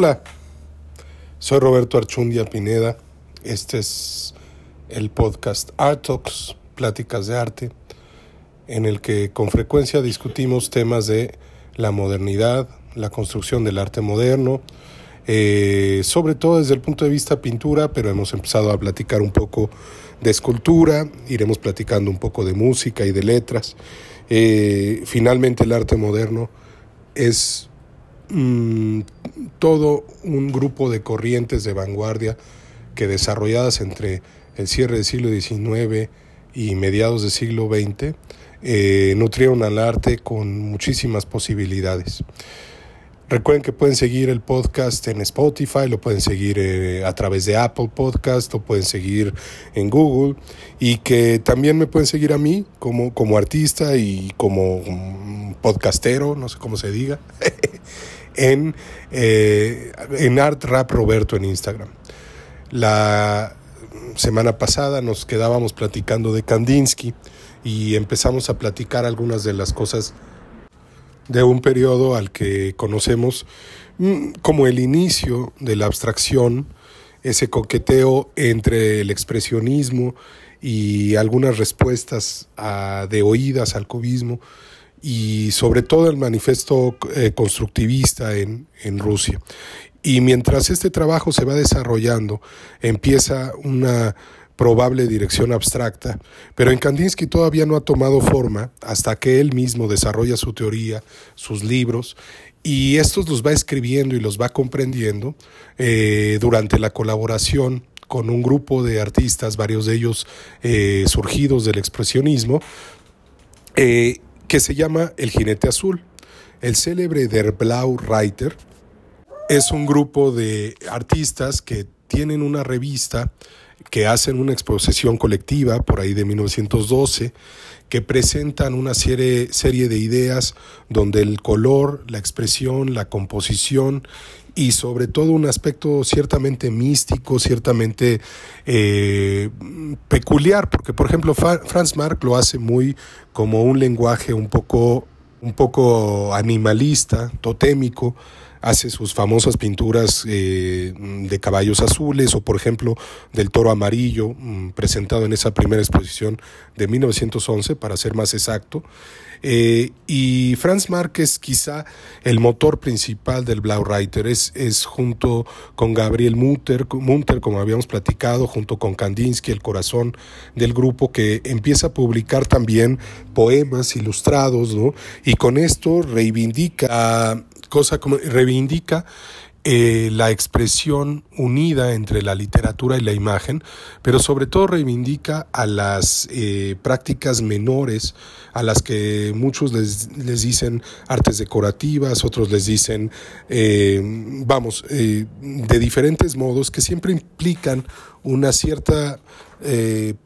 Hola, soy Roberto Archundia Pineda. Este es el podcast Art Talks, Pláticas de Arte, en el que con frecuencia discutimos temas de la modernidad, la construcción del arte moderno, eh, sobre todo desde el punto de vista pintura, pero hemos empezado a platicar un poco de escultura, iremos platicando un poco de música y de letras. Eh, finalmente el arte moderno es Mm, todo un grupo de corrientes de vanguardia que desarrolladas entre el cierre del siglo XIX y mediados del siglo XX eh, nutrieron al arte con muchísimas posibilidades. Recuerden que pueden seguir el podcast en Spotify, lo pueden seguir eh, a través de Apple Podcast, lo pueden seguir en Google y que también me pueden seguir a mí como, como artista y como podcastero, no sé cómo se diga, en, eh, en Art Rap Roberto en Instagram. La semana pasada nos quedábamos platicando de Kandinsky y empezamos a platicar algunas de las cosas de un periodo al que conocemos mm, como el inicio de la abstracción, ese coqueteo entre el expresionismo y algunas respuestas de oídas al cubismo y sobre todo el manifiesto eh, constructivista en, en Rusia. Y mientras este trabajo se va desarrollando, empieza una probable dirección abstracta, pero en Kandinsky todavía no ha tomado forma hasta que él mismo desarrolla su teoría, sus libros, y estos los va escribiendo y los va comprendiendo eh, durante la colaboración con un grupo de artistas, varios de ellos eh, surgidos del expresionismo, eh, que se llama El Jinete Azul. El célebre Der Blau Reiter es un grupo de artistas que tienen una revista que hacen una exposición colectiva por ahí de 1912, que presentan una serie, serie de ideas donde el color, la expresión, la composición y sobre todo un aspecto ciertamente místico, ciertamente eh, peculiar, porque por ejemplo Franz Marc lo hace muy como un lenguaje un poco, un poco animalista, totémico, hace sus famosas pinturas eh, de caballos azules o por ejemplo del toro amarillo mm, presentado en esa primera exposición de 1911 para ser más exacto eh, y Franz es quizá el motor principal del Blau Reiter, es, es junto con Gabriel Munter, Munter, como habíamos platicado, junto con Kandinsky, el corazón del grupo, que empieza a publicar también poemas ilustrados, ¿no? Y con esto reivindica cosa como reivindica eh, la expresión unida entre la literatura y la imagen, pero sobre todo reivindica a las eh, prácticas menores, a las que muchos les, les, dicen artes decorativas, otros les dicen, eh, vamos, de diferentes modos, que siempre implican una cierta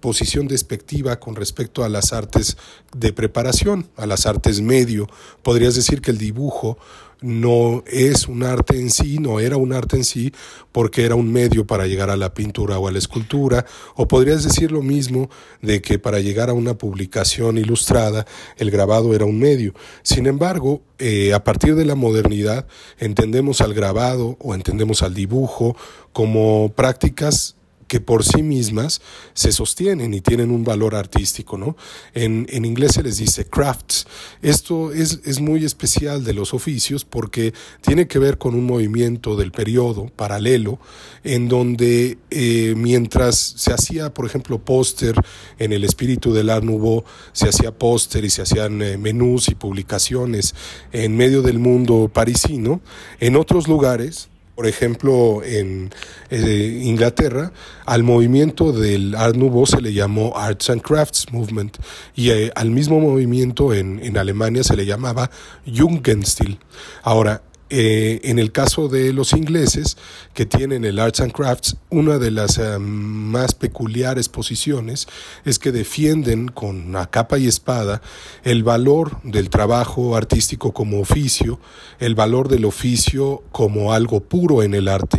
posición despectiva con respecto a las artes de preparación, a las artes medio. Podrías decir que el dibujo no es un arte en sí, no era un arte en sí, porque era un medio para llegar a la pintura o a la escultura, o podrías decir lo mismo de que para llegar a una publicación ilustrada el grabado era un medio. Sin embargo, eh, a partir de la modernidad entendemos al grabado o entendemos al dibujo como prácticas que por sí mismas se sostienen y tienen un valor artístico, ¿no? En, en inglés se les dice crafts. Esto es, es, muy especial de los oficios porque tiene que ver con un movimiento del periodo paralelo en donde eh, mientras se hacía, por ejemplo, póster en el espíritu del Art Nouveau, se hacía póster y se hacían eh, menús y publicaciones en medio del mundo parisino, en otros lugares por ejemplo, en eh, Inglaterra, al movimiento del Art Nouveau se le llamó Arts and Crafts Movement y eh, al mismo movimiento en, en Alemania se le llamaba Jugendstil. Ahora, eh, en el caso de los ingleses, que tienen el Arts and Crafts, una de las eh, más peculiares posiciones es que defienden con a capa y espada el valor del trabajo artístico como oficio, el valor del oficio como algo puro en el arte.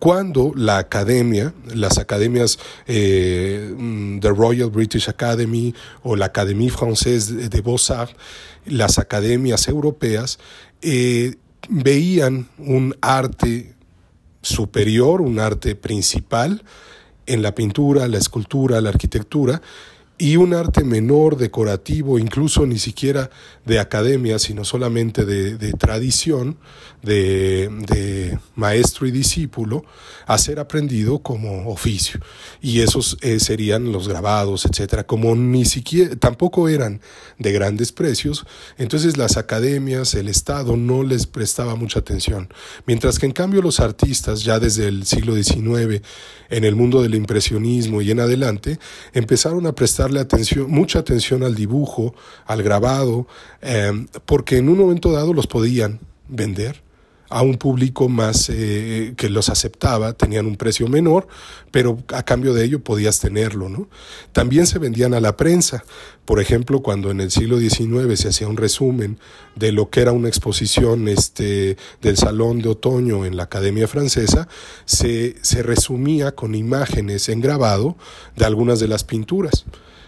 Cuando la academia, las academias eh, mm, The Royal British Academy o la Académie Française de Beaux-Arts, las academias europeas, veían un arte superior, un arte principal en la pintura, la escultura, la arquitectura, y un arte menor, decorativo, incluso ni siquiera de academia, sino solamente de, tradición, de, maestro y discípulo, a ser aprendido como oficio. Y esos eh, serían los grabados, etcétera. Como ni siquiera, tampoco eran de grandes precios, entonces las academias, el Estado no les prestaba mucha atención. Mientras que en cambio los artistas, ya desde el siglo XIX, en el mundo del impresionismo y en adelante, empezaron a prestarle atención, mucha atención al dibujo, al grabado, eh, porque en un momento dado los podían vender a un público más eh, que los aceptaba, tenían un precio menor, pero a cambio de ello podías tenerlo. ¿no? También se vendían a la prensa. Por ejemplo, cuando en el siglo XIX se hacía un resumen de lo que era una exposición este, del Salón de Otoño en la Academia Francesa, se, se resumía con imágenes en grabado de algunas de las pinturas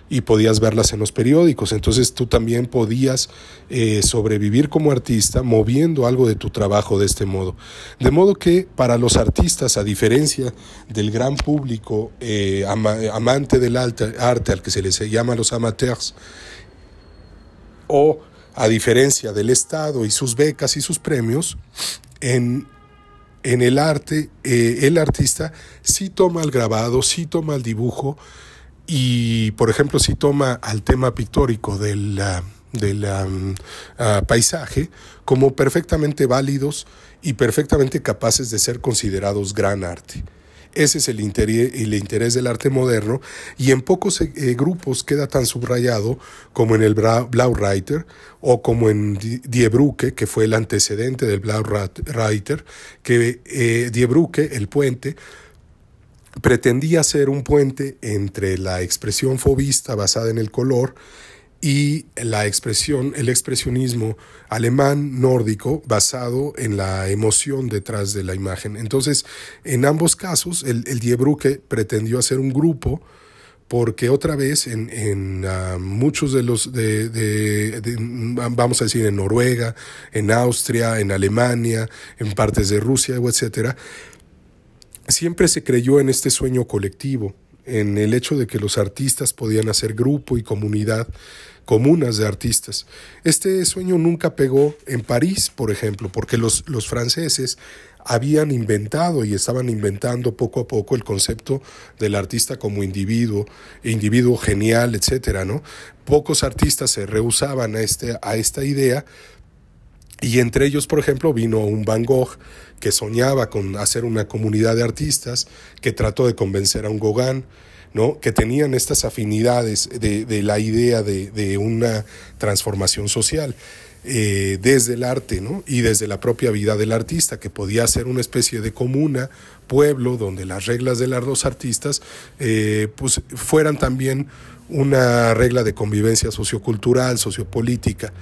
y podías verlas en los periódicos. Entonces tú también podías eh, sobrevivir como artista moviendo algo de tu trabajo de este modo. De modo que para los artistas, a diferencia del gran público eh, amante del arte, al que se les llama los amateurs, o a diferencia del Estado y sus becas y sus premios, en, en el arte, eh, el artista sí toma el grabado, sí toma el dibujo, y, por ejemplo, si toma al tema pictórico del, del mm, ah, paisaje como perfectamente válidos y perfectamente capaces de ser considerados gran arte. Ese es el interés, el interés del arte moderno y en pocos eh, grupos queda tan subrayado como en el Blaureiter o como en Die Brücke, que fue el antecedente del Blaureiter, que eh, Die Brücke, el puente, pretendía ser un puente entre la expresión fobista basada en el color y la expresión, el expresionismo alemán nórdico basado en la emoción detrás de la imagen. Entonces, en ambos casos, el, el Die pretendió hacer un grupo porque otra vez en, ah, muchos de los, de, vamos a decir, en Noruega, en Austria, en Alemania, en partes de Rusia, etcétera, siempre se creyó en este sueño colectivo, en el hecho de que los artistas podían hacer grupo y comunidad, comunas de artistas. Este sueño nunca pegó en París, por ejemplo, porque los, los franceses habían inventado y estaban inventando poco a poco el concepto del artista como individuo, individuo genial, etcétera, ¿no? Pocos artistas se rehusaban a, este, a esta idea y entre ellos, por ejemplo, vino un Van Gogh que soñaba con hacer una comunidad de artistas, que trató de convencer a un Gauguin, ¿no? que tenían estas afinidades de, la idea de, una transformación social. Eh, desde el arte ¿no? y desde la propia vida del artista, que podía ser una especie de comuna, pueblo, donde las reglas de los artistas eh, pues fueran también una regla de convivencia sociocultural, sociopolítica,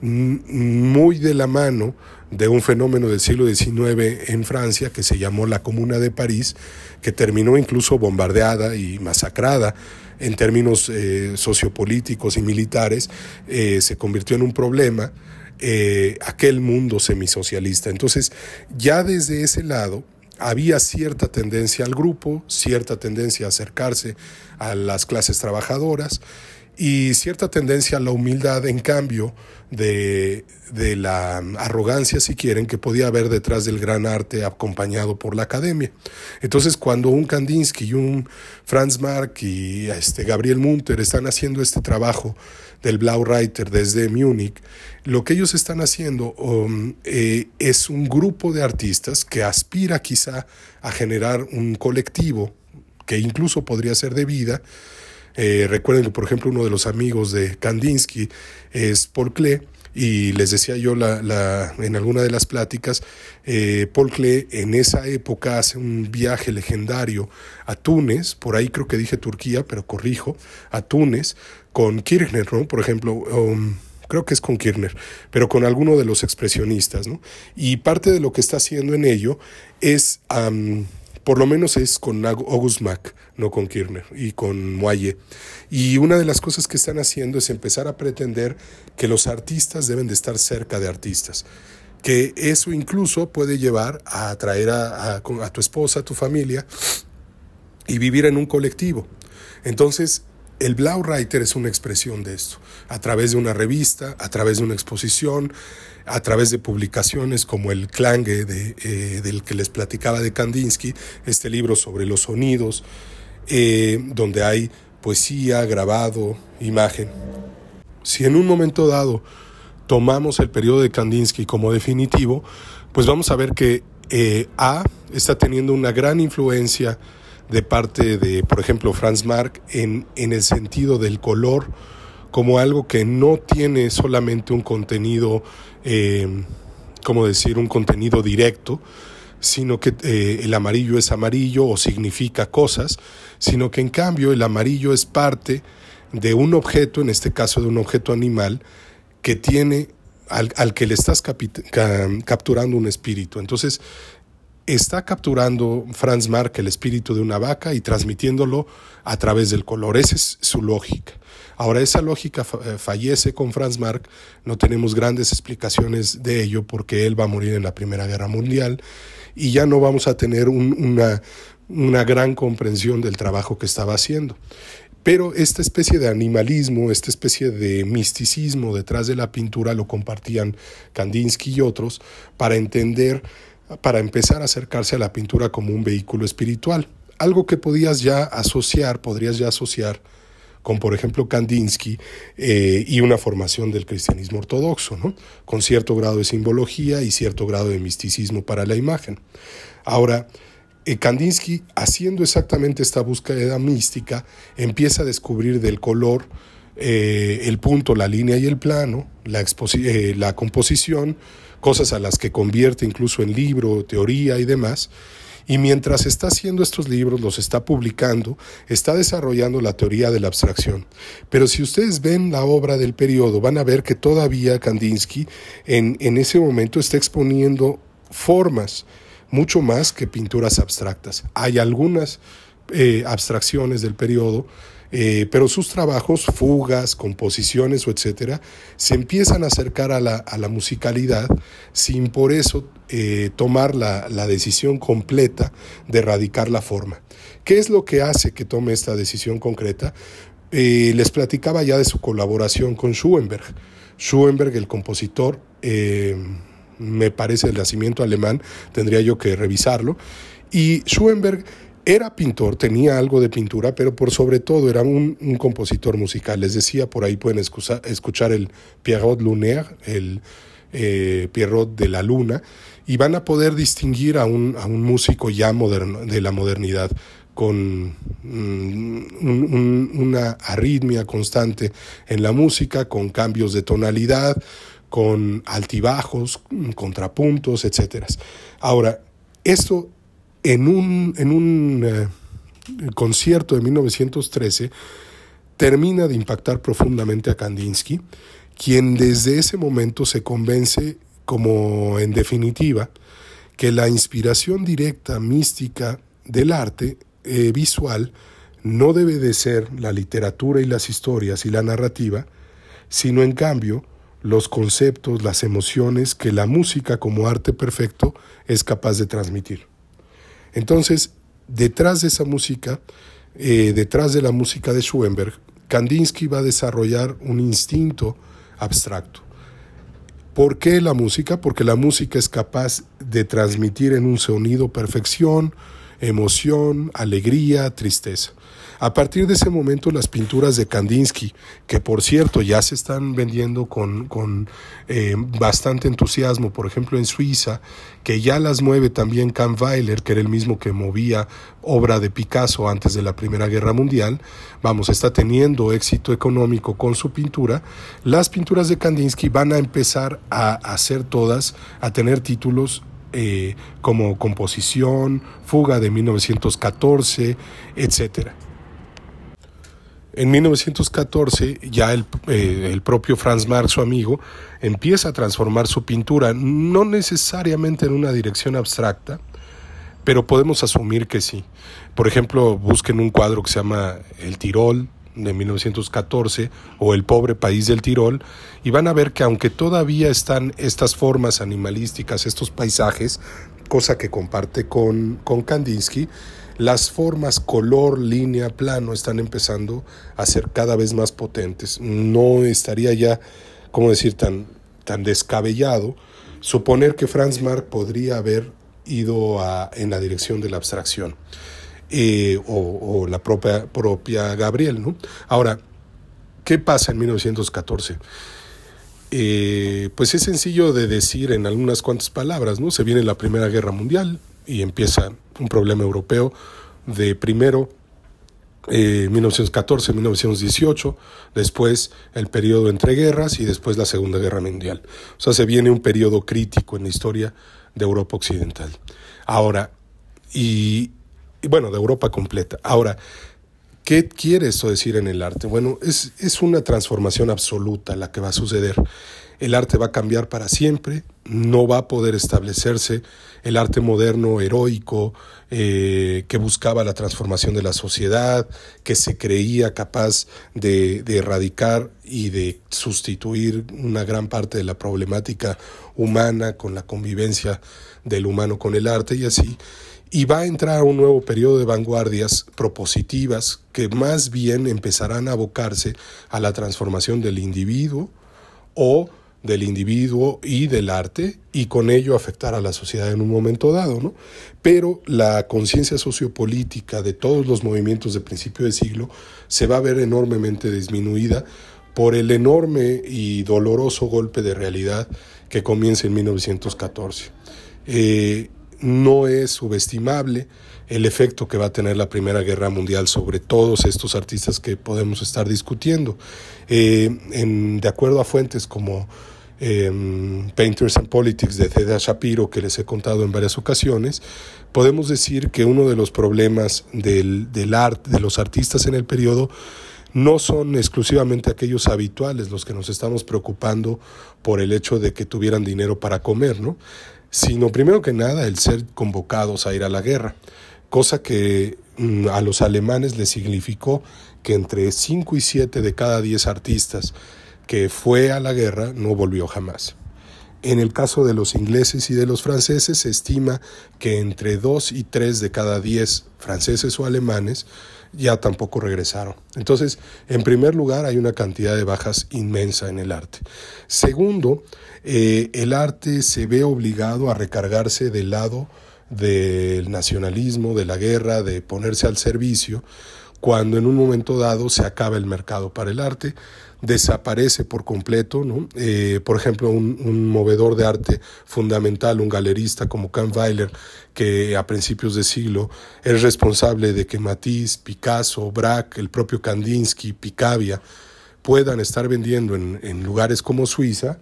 muy de la mano de un fenómeno del siglo XIX en Francia que se llamó la Comuna de París, que terminó incluso bombardeada y masacrada en términos eh, sociopolíticos y militares, eh, se convirtió en un problema eh, aquel mundo semisocialista. Entonces, ya desde ese lado, había cierta tendencia al grupo, cierta tendencia a acercarse a las clases trabajadoras y cierta tendencia a la humildad en cambio de, de, la arrogancia, si quieren, que podía haber detrás del gran arte acompañado por la academia. Entonces, cuando un Kandinsky y un Franz Marc y este Gabriel Munter están haciendo este trabajo del Blaureiter desde Múnich, lo que ellos están haciendo um, eh, es un grupo de artistas que aspira quizá a generar un colectivo que incluso podría ser de vida. Eh, recuerden que, por ejemplo, uno de los amigos de Kandinsky es Paul Klee, y les decía yo la, en alguna de las pláticas, eh, Paul Klee en esa época hace un viaje legendario a Túnez, por ahí creo que dije Turquía, pero corrijo, a Túnez, con Kirchner, ¿no? Por ejemplo, um, creo que es con Kirchner, pero con alguno de los expresionistas, ¿no? Y parte de lo que está haciendo en ello es, por lo menos es con August Mack, no con Kirchner, y con Moye. Y una de las cosas que están haciendo es empezar a pretender que los artistas deben de estar cerca de artistas que eso incluso puede llevar a atraer a, a tu esposa, a tu familia y vivir en un colectivo. Entonces, el Blaureiter es una expresión de esto, a través de una revista, a través de una exposición, a través de publicaciones como el Klange de, eh, del que les platicaba de Kandinsky, este libro sobre los sonidos, eh, donde hay poesía, grabado, imagen. Si en un momento dado tomamos el periodo de Kandinsky como definitivo, pues vamos a ver que eh, A está teniendo una gran influencia de parte de, por ejemplo, Franz Marc en, en el sentido del color como algo que no tiene solamente un contenido, eh, como decir, un contenido directo, sino que eh, el amarillo es amarillo o significa cosas, sino que en cambio el amarillo es parte de un objeto, en este caso de un objeto animal, que tiene al, al que le estás capturando un espíritu. Entonces, está capturando Franz Marc el espíritu de una vaca y transmitiéndolo a través del color. Esa es su lógica. Ahora, esa lógica eh, fallece con Franz Marc, no tenemos grandes explicaciones de ello porque él va a morir en la Primera Guerra Mundial y ya no vamos a tener una, una gran comprensión del trabajo que estaba haciendo. Pero esta especie de animalismo, esta especie de misticismo detrás de la pintura lo compartían Kandinsky y otros para entender para empezar a acercarse a la pintura como un vehículo espiritual, algo que podías ya asociar, podrías ya asociar con, por ejemplo, Kandinsky eh, y una formación del cristianismo ortodoxo, con cierto grado de simbología y cierto grado de misticismo para la imagen. Ahora, eh, Kandinsky, haciendo exactamente esta búsqueda mística, empieza a descubrir del color eh, el punto, la línea y el plano, la, la composición, cosas a las que convierte incluso en libro, teoría y demás. Y mientras está haciendo estos libros, los está publicando, está desarrollando la teoría de la abstracción. Pero si ustedes ven la obra del periodo, van a ver que todavía Kandinsky en, en ese momento está exponiendo formas, mucho más que pinturas abstractas. Hay algunas eh, abstracciones del periodo eh, pero sus trabajos, fugas, composiciones o etcétera, se empiezan a acercar a la, a la musicalidad sin por eso eh, tomar la, la, decisión completa de erradicar la forma. ¿Qué es lo que hace que tome esta decisión concreta? Eh, les platicaba ya de su colaboración con Schoenberg. Schoenberg, el compositor, me parece el nacimiento alemán, tendría yo que revisarlo. Y Schoenberg era pintor, tenía algo de pintura, pero por sobre todo era un, compositor musical. Les decía, por ahí pueden escuchar el Pierrot Lunaire, el eh, Pierrot de la Luna, y van a poder distinguir a un, a un músico ya moderno, de la modernidad con mm, una arritmia constante en la música, con cambios de tonalidad, con altibajos, contrapuntos, etc. Ahora, esto en un, en un eh, concierto de 1913 termina de impactar profundamente a Kandinsky, quien desde ese momento se convence como en definitiva que la inspiración directa mística del arte eh, visual no debe de ser la literatura y las historias y la narrativa, sino en cambio los conceptos, las emociones que la música como arte perfecto es capaz de transmitir. Entonces, detrás de esa música, eh, detrás de la música de Schoenberg, Kandinsky va a desarrollar un instinto abstracto. ¿Por qué la música? Porque la música es capaz de transmitir en un sonido perfección, emoción, alegría, tristeza. A partir de ese momento las pinturas de Kandinsky, que por cierto ya se están vendiendo con, con eh, bastante entusiasmo, por ejemplo en Suiza, que ya las mueve también Kahnweiler, que era el mismo que movía obra de Picasso antes de la Primera Guerra Mundial, vamos, está teniendo éxito económico con su pintura, las pinturas de Kandinsky van a empezar a hacer todas, a tener títulos eh, como Composición, Fuga de 1914, etcétera. En 1914 ya el, eh, el, propio Franz Marc, su amigo, empieza a transformar su pintura, no necesariamente en una dirección abstracta, pero podemos asumir que sí. Por ejemplo, busquen un cuadro que se llama El Tirol de 1914 o El pobre país del Tirol y van a ver que aunque todavía están estas formas animalísticas, estos paisajes, cosa que comparte con, con Kandinsky, las formas color, línea, plano están empezando a ser cada vez más potentes. No estaría ya, ¿cómo decir?, tan, tan descabellado suponer que Franz Marc podría haber ido a, en la dirección de la abstracción. Eh, o, la propia, propia Gabriel. ¿no? Ahora, ¿qué pasa en 1914? Eh, pues es sencillo de decir en algunas cuantas palabras, ¿no? Se viene la Primera Guerra Mundial y empieza un problema europeo de primero 1914-1918, eh, después el periodo entre guerras y después la Segunda Guerra Mundial. O sea, se viene un periodo crítico en la historia de Europa Occidental. Ahora, y, y bueno, de Europa completa. Ahora, ¿qué quiere esto decir en el arte? Bueno, es, es una transformación absoluta la que va a suceder. El arte va a cambiar para siempre, no va a poder establecerse el arte moderno heroico eh, que buscaba la transformación de la sociedad, que se creía capaz de, de, erradicar y de sustituir una gran parte de la problemática humana con la convivencia del humano con el arte y así y va a entrar un nuevo periodo de vanguardias propositivas que más bien empezarán a abocarse a la transformación del individuo o del individuo y del arte y con ello afectar a la sociedad en un momento dado, ¿no? Pero la conciencia sociopolítica de todos los movimientos de principio de siglo se va a ver enormemente disminuida por el enorme y doloroso golpe de realidad que comienza en 1914. Eh, no es subestimable el efecto que va a tener la Primera Guerra Mundial sobre todos estos artistas que podemos estar discutiendo. Eh, de acuerdo a fuentes como em, Painters and Politics de Ceda Shapiro, que les he contado en varias ocasiones, podemos decir que uno de los problemas del, del arte, de los artistas en el periodo, no son exclusivamente aquellos habituales los que nos estamos preocupando por el hecho de que tuvieran dinero para comer, ¿no? Sino primero que nada el ser convocados a ir a la guerra, cosa que mm, a los alemanes les significó que entre 5 y 7 de cada 10 artistas que fue a la guerra no volvió jamás. En el caso de los ingleses y de los franceses se estima que entre 2 y 3 de cada 10 franceses o alemanes ya tampoco regresaron. Entonces, en primer lugar, hay una cantidad de bajas inmensa en el arte. Segundo, eh, el arte se ve obligado a recargarse del lado del nacionalismo, de la guerra, de ponerse al servicio, cuando en un momento dado se acaba el mercado para el arte, desaparece por completo. Eh, por ejemplo, un, movedor de arte fundamental, un galerista como Kant Weiler, que a principios de siglo es responsable de que Matisse, Picasso, Braque, el propio Kandinsky, Picabia puedan estar vendiendo en, en lugares como Suiza,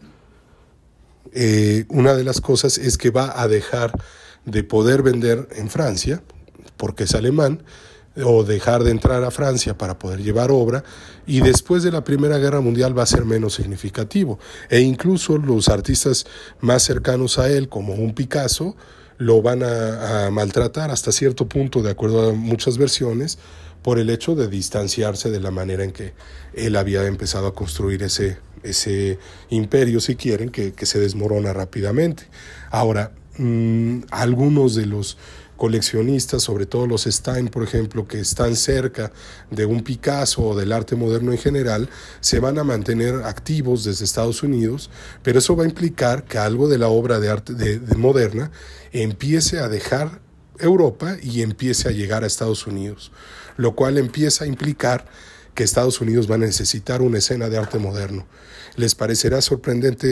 eh, una de las cosas es que va a dejar de poder vender en Francia, porque es alemán, o dejar de entrar a Francia para poder llevar obra, y después de la Primera Guerra Mundial va a ser menos significativo. E incluso los artistas más cercanos a él, como un Picasso, lo van a maltratar hasta cierto punto, de acuerdo a muchas versiones, por el hecho de distanciarse de la manera en que él había empezado a construir ese, ese imperio, si quieren, que, se desmorona rápidamente. Ahora, mm, algunos de los coleccionistas, sobre todo los Stein, por ejemplo, que están cerca de un Picasso o del arte moderno en general, se van a mantener activos desde Estados Unidos, pero eso va a implicar que algo de la obra de arte de moderna empiece a dejar Europa y empiece a llegar a Estados Unidos, lo cual empieza a implicar que Estados Unidos va a necesitar una escena de arte moderno. Les parecerá sorprendente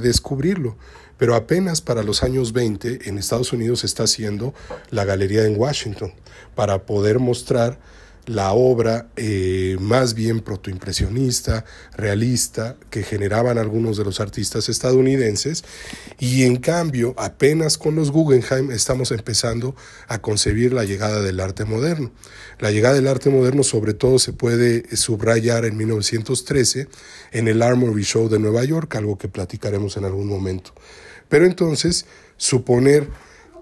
descubrirlo, pero apenas para los años 20 en Estados Unidos está haciendo la galería en Washington para poder mostrar la obra eh, más bien protoimpresionista, realista, que generaban algunos de los artistas estadounidenses, y en cambio, apenas con los Guggenheim estamos empezando a concebir la llegada del arte moderno. La llegada del arte moderno sobre todo se puede subrayar en 1913 en el Armory Show de Nueva York, algo que platicaremos en algún momento. Pero entonces, suponer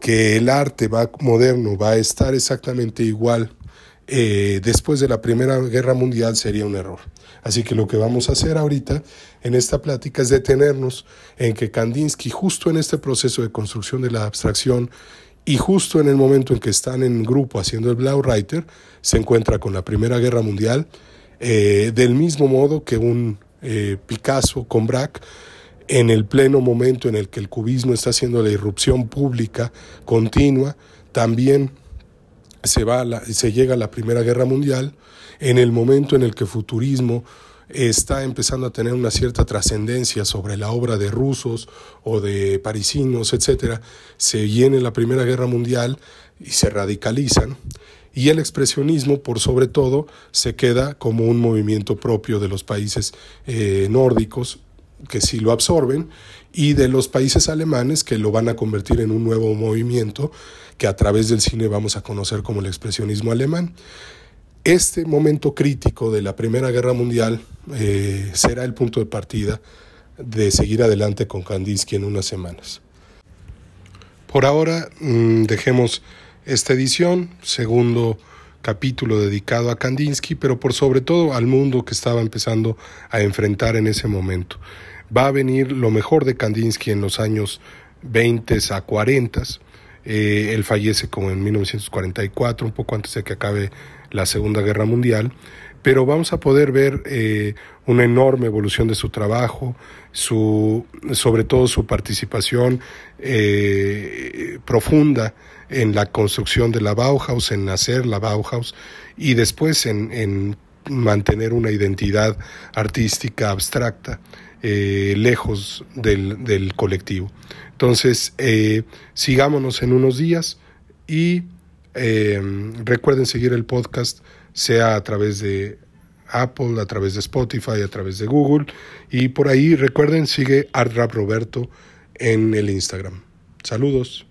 que el arte va, moderno va a estar exactamente igual eh, después de la Primera Guerra Mundial sería un error. Así que lo que vamos a hacer ahorita en esta plática es detenernos en que Kandinsky, justo en este proceso de construcción de la abstracción y justo en el momento en que están en grupo haciendo el Blau Reiter, se encuentra con la Primera Guerra Mundial, eh, del mismo modo que un eh, Picasso con Braque, en el pleno momento en el que el cubismo está haciendo la irrupción pública continua, también se, va se llega a la Primera Guerra Mundial, en el momento en el que futurismo está empezando a tener una cierta trascendencia sobre la obra de rusos o de parisinos, etc., se viene la Primera Guerra Mundial y se radicalizan. Y el expresionismo, por sobre todo, se queda como un movimiento propio de los países eh, nórdicos, que sí lo absorben, y de los países alemanes, que lo van a convertir en un nuevo movimiento que a través del cine vamos a conocer como el expresionismo alemán. Este momento crítico de la Primera Guerra Mundial eh, será el punto de partida de seguir adelante con Kandinsky en unas semanas. Por ahora mm, dejemos esta edición, segundo capítulo dedicado a Kandinsky, pero por sobre todo al mundo que estaba empezando a enfrentar en ese momento. Va a venir lo mejor de Kandinsky en los años 20 a 40 eh, él fallece como en 1944, un poco antes de que acabe la Segunda Guerra Mundial, pero vamos a poder ver eh, una enorme evolución de su trabajo, su, sobre todo su participación eh, profunda en la construcción de la Bauhaus, en nacer la Bauhaus y después en, en mantener una identidad artística abstracta eh, lejos del, colectivo. Entonces, sigámonos en unos días y recuerden seguir el podcast, sea a través de Apple, a través de Spotify, a través de Google. Y por ahí recuerden, sigue ArtRap Roberto en el Instagram. Saludos.